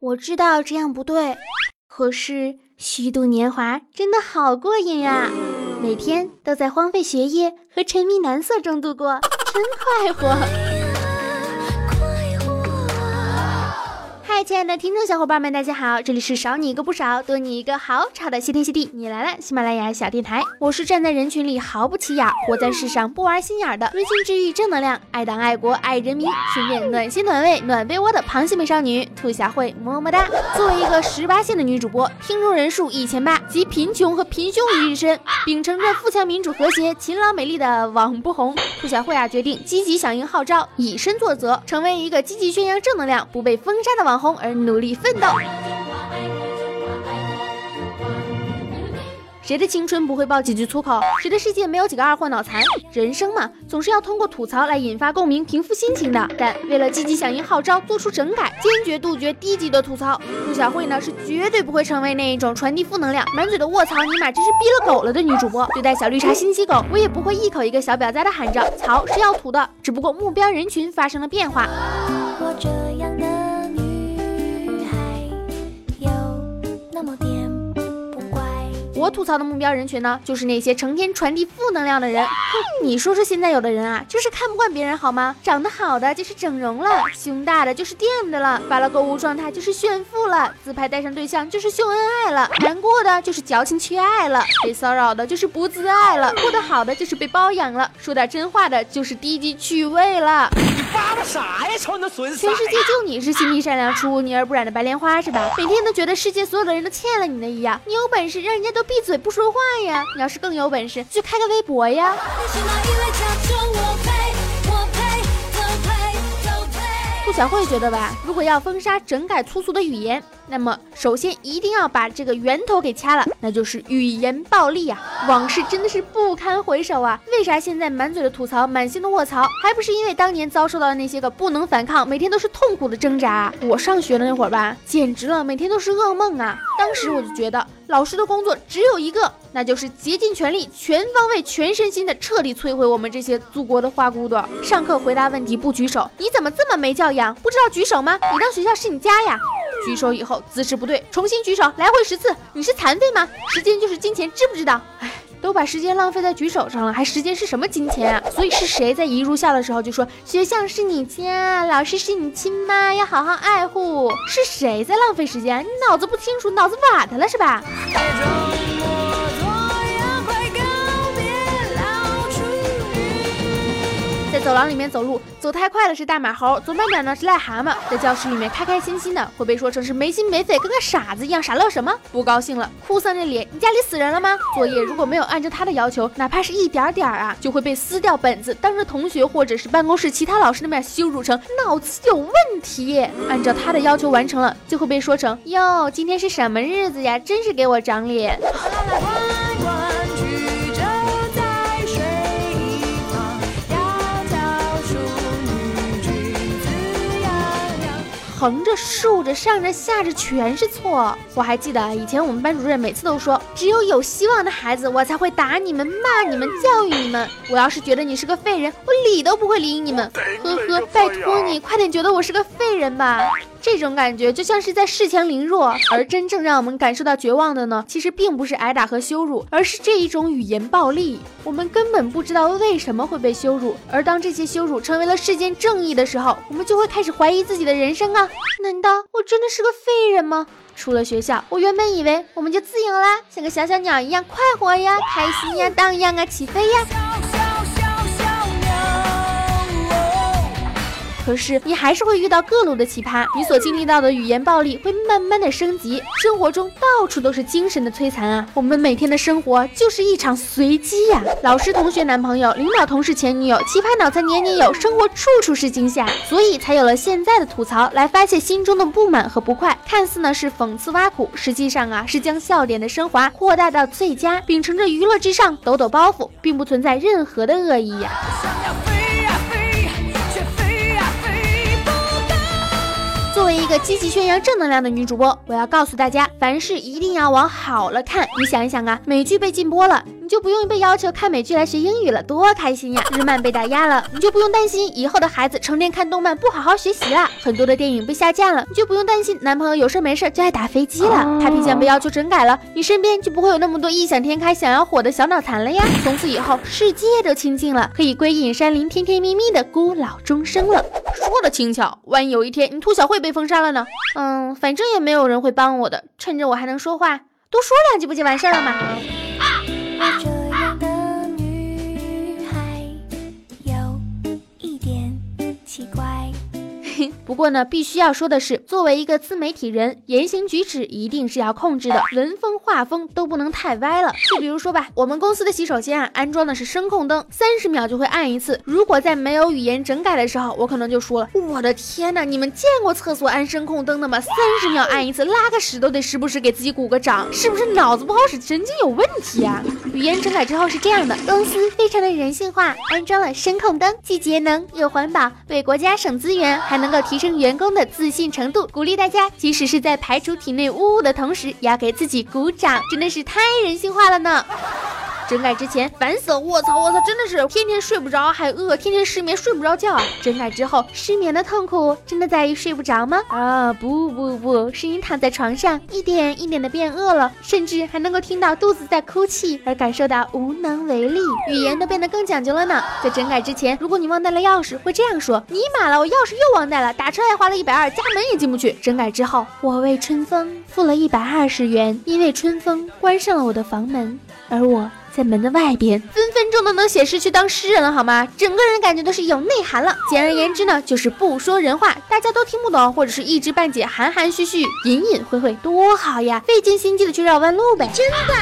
我知道这样不对，可是虚度年华真的好过瘾啊！每天都在荒废学业和沉迷男色中度过，真快活。亲爱的听众小伙伴们，大家好，这里是少你一个不少，多你一个好吵的谢天谢地，你来了！喜马拉雅小电台，我是站在人群里毫不起眼，活在世上不玩心眼的温馨治愈正能量，爱党爱国爱人民，顺便暖心暖胃暖被窝的螃蟹美少女兔小慧，么么哒！作为一个十八线的女主播，听众人数一千八，集贫穷和平胸于一身，秉承着富强民主和谐、勤劳美丽的网不红，兔小慧啊，决定积极响应号召，以身作则，成为一个积极宣扬正能量、不被封杀的网红。而努力奋斗。谁的青春不会爆几句粗口？谁的世界没有几个二货脑残？人生嘛，总是要通过吐槽来引发共鸣、平复心情的。但为了积极响应号召，做出整改，坚决杜绝低级的吐槽，陆小慧呢是绝对不会成为那一种传递负能量、满嘴的卧槽尼玛真是逼了狗了的女主播。对待小绿茶心机狗，我也不会一口一个小婊子的喊着槽是要吐的，只不过目标人群发生了变化。我这样的我吐槽的目标人群呢，就是那些成天传递负能量的人。哼，你说说现在有的人啊，就是看不惯别人好吗？长得好的就是整容了，胸大的就是垫的了，发了购物状态就是炫富了，自拍带上对象就是秀恩爱了，难过的就是矫情缺爱了，被骚扰的就是不自爱了，过得好的就是被包养了，说点真话的就是低级趣味了。你发的啥呀？瞅你那损色全世界就你是心地善良、出污泥而不染的白莲花是吧？每天都觉得世界所有的人都欠了你的一样，你有本事让人家都。闭嘴不说话呀！你要是更有本事，就开个微博呀。小慧觉得吧，如果要封杀整改粗俗的语言，那么首先一定要把这个源头给掐了，那就是语言暴力啊！往事真的是不堪回首啊！为啥现在满嘴的吐槽，满心的卧槽，还不是因为当年遭受到的那些个不能反抗，每天都是痛苦的挣扎？我上学的那会儿吧，简直了，每天都是噩梦啊！当时我就觉得。老师的工作只有一个，那就是竭尽全力、全方位、全身心的彻底摧毁我们这些祖国的花骨朵。上课回答问题不举手，你怎么这么没教养？不知道举手吗？你当学校是你家呀？举手以后姿势不对，重新举手，来回十次。你是残废吗？时间就是金钱，知不知道？哎。都把时间浪费在举手上了，还时间是什么金钱啊？所以是谁在一入校的时候就说学校是你家，老师是你亲妈，要好好爱护？是谁在浪费时间？你脑子不清楚，脑子瓦特了是吧？廊里面走路走太快了是大马猴，走慢点呢是癞蛤蟆。在教室里面开开心心的，会被说成是没心没肺，跟个傻子一样，傻乐什么？不高兴了，哭丧着脸，你家里死人了吗？作业如果没有按照他的要求，哪怕是一点点啊，就会被撕掉本子，当着同学或者是办公室其他老师的面羞辱成脑子有问题。按照他的要求完成了，就会被说成哟，今天是什么日子呀？真是给我长脸。横着、竖着、上着、下着，全是错。我还记得以前我们班主任每次都说，只有有希望的孩子，我才会打你们、骂你们、教育你们。我要是觉得你是个废人，我理都不会理你们。呵呵，拜托你快点觉得我是个废人吧。这种感觉就像是在恃强凌弱，而真正让我们感受到绝望的呢，其实并不是挨打和羞辱，而是这一种语言暴力。我们根本不知道为什么会被羞辱，而当这些羞辱成为了世间正义的时候，我们就会开始怀疑自己的人生啊！难道我真的是个废人吗？出了学校，我原本以为我们就自由啦，像个小小鸟一样快活呀、开心呀、荡漾啊、起飞呀。可是你还是会遇到各路的奇葩，你所经历到的语言暴力会慢慢的升级，生活中到处都是精神的摧残啊！我们每天的生活就是一场随机呀，老师、同学、男朋友、领导、同事、前女友，奇葩脑残年年有，生活处处是惊吓，所以才有了现在的吐槽来发泄心中的不满和不快。看似呢是讽刺挖苦，实际上啊是将笑点的升华扩大到最佳，秉承着娱乐至上，抖抖包袱，并不存在任何的恶意呀。个积极宣扬正能量的女主播，我要告诉大家，凡事一定要往好了看。你想一想啊，美剧被禁播了。就不用被要求看美剧来学英语了，多开心呀！日漫被打压了，你就不用担心以后的孩子成天看动漫不好好学习了。很多的电影被下架了，你就不用担心男朋友有事没事就爱打飞机了。Papi 酱被要求整改了，你身边就不会有那么多异想天开想要火的小脑残了呀。从此以后，世界都清净了，可以归隐山林，甜甜蜜蜜的孤老终生了。说的轻巧，万一有一天你兔小慧被封杀了呢？嗯，反正也没有人会帮我的，趁着我还能说话，多说两句不就完事儿了吗？过呢，必须要说的是，作为一个自媒体人，言行举止一定是要控制的，文风画风都不能太歪了。就比如说吧，我们公司的洗手间啊，安装的是声控灯，三十秒就会按一次。如果在没有语言整改的时候，我可能就说了，我的天呐，你们见过厕所安声控灯的吗？三十秒按一次，拉个屎都得时不时给自己鼓个掌，是不是脑子不好使，神经有问题啊？语言整改之后是这样的，公司非常的人性化，安装了声控灯，既节能又环保，为国家省资源，还能够提。升员工的自信程度，鼓励大家，即使是在排除体内污物的同时，也要给自己鼓掌，真的是太人性化了呢。整改之前烦死了，我操我操，真的是天天睡不着，还饿，天天失眠，睡不着觉啊！整改之后失眠的痛苦真的在于睡不着吗？啊不不不，是你躺在床上一点一点的变饿了，甚至还能够听到肚子在哭泣，而感受到无能为力，语言都变得更讲究了呢。在整改之前，如果你忘带了钥匙，会这样说：尼玛了，我钥匙又忘带了，打车还花了一百二，家门也进不去。整改之后，我为春风付了一百二十元，因为春风关上了我的房门，而我。在门的外边，分分钟都能写诗去当诗人了，好吗？整个人感觉都是有内涵了。简而言之呢，就是不说人话，大家都听不懂，或者是一知半解、含含蓄蓄、隐隐晦晦，多好呀！费尽心机的去绕弯路呗。真的，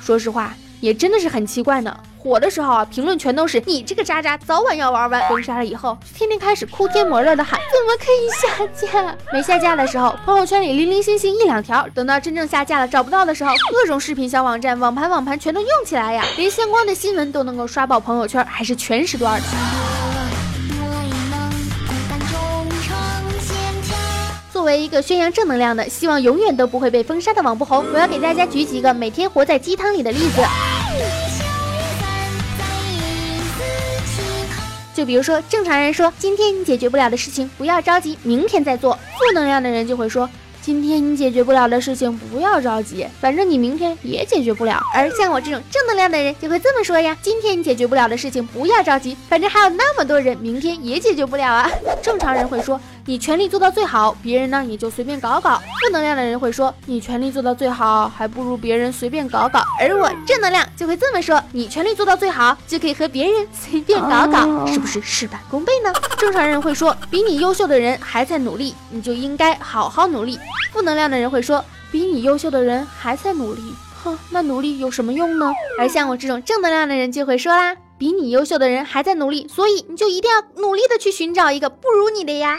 说实话，也真的是很奇怪呢。火的时候啊，评论全都是你这个渣渣，早晚要玩完。封杀了以后，天天开始哭天抹泪的喊，怎么可以下架？没下架的时候，朋友圈里零零星星一两条，等到真正下架了找不到的时候，各种视频小网站、网盘、网盘全都用起来呀，连相关的新闻都能够刷爆朋友圈，还是全时段的。作为一个宣扬正能量的，希望永远都不会被封杀的网不红，我要给大家举几个每天活在鸡汤里的例子。就比如说，正常人说今天你解决不了的事情，不要着急，明天再做。负能量的人就会说。今天你解决不了的事情，不要着急，反正你明天也解决不了。而像我这种正能量的人就会这么说呀：今天你解决不了的事情，不要着急，反正还有那么多人明天也解决不了啊。正常人会说你全力做到最好，别人呢也就随便搞搞。负能量的人会说你全力做到最好，还不如别人随便搞搞。而我正能量就会这么说：你全力做到最好，就可以和别人随便搞搞，是不是事半功倍呢？正常人会说比你优秀的人还在努力，你就应该好好努力。负能量的人会说，比你优秀的人还在努力，哼，那努力有什么用呢？而像我这种正能量的人就会说啦。比你优秀的人还在努力，所以你就一定要努力的去寻找一个不如你的呀。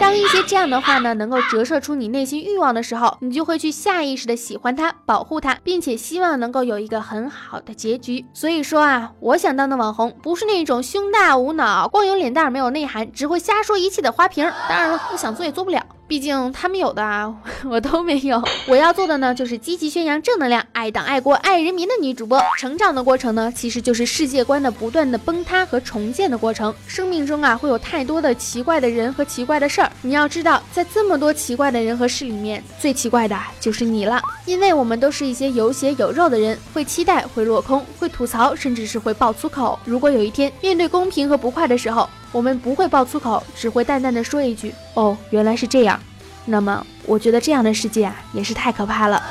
当一些这样的话呢，能够折射出你内心欲望的时候，你就会去下意识的喜欢他，保护他，并且希望能够有一个很好的结局。所以说啊，我想当的网红不是那种胸大无脑、光有脸蛋没有内涵、只会瞎说一气的花瓶。当然了，我想做也做不了，毕竟他们有的啊，我都没有。我要做的呢，就是积极宣扬正能量、爱党爱国爱人民的女主播。成长的过程呢，其实就是世界观。的不断的崩塌和重建的过程，生命中啊会有太多的奇怪的人和奇怪的事儿。你要知道，在这么多奇怪的人和事里面，最奇怪的就是你了。因为我们都是一些有血有肉的人，会期待，会落空，会吐槽，甚至是会爆粗口。如果有一天面对公平和不快的时候，我们不会爆粗口，只会淡淡的说一句：“哦，原来是这样。”那么，我觉得这样的世界啊，也是太可怕了。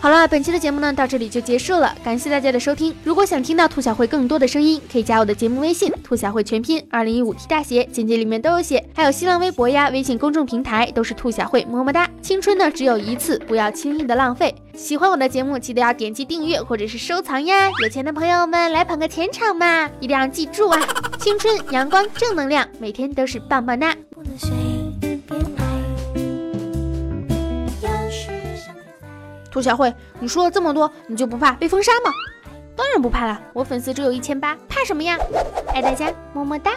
好了，本期的节目呢到这里就结束了，感谢大家的收听。如果想听到兔小慧更多的声音，可以加我的节目微信“兔小慧全拼二零一五 T 大写”，简介里面都有写。还有新浪微博呀、微信公众平台都是兔小慧，么么哒。青春呢只有一次，不要轻易的浪费。喜欢我的节目，记得要点击订阅或者是收藏呀。有钱的朋友们来捧个钱场嘛，一定要记住啊！青春阳光正能量，每天都是棒棒哒。朱小慧，你说了这么多，你就不怕被封杀吗？当然不怕了，我粉丝只有一千八，怕什么呀？爱大家，么么哒。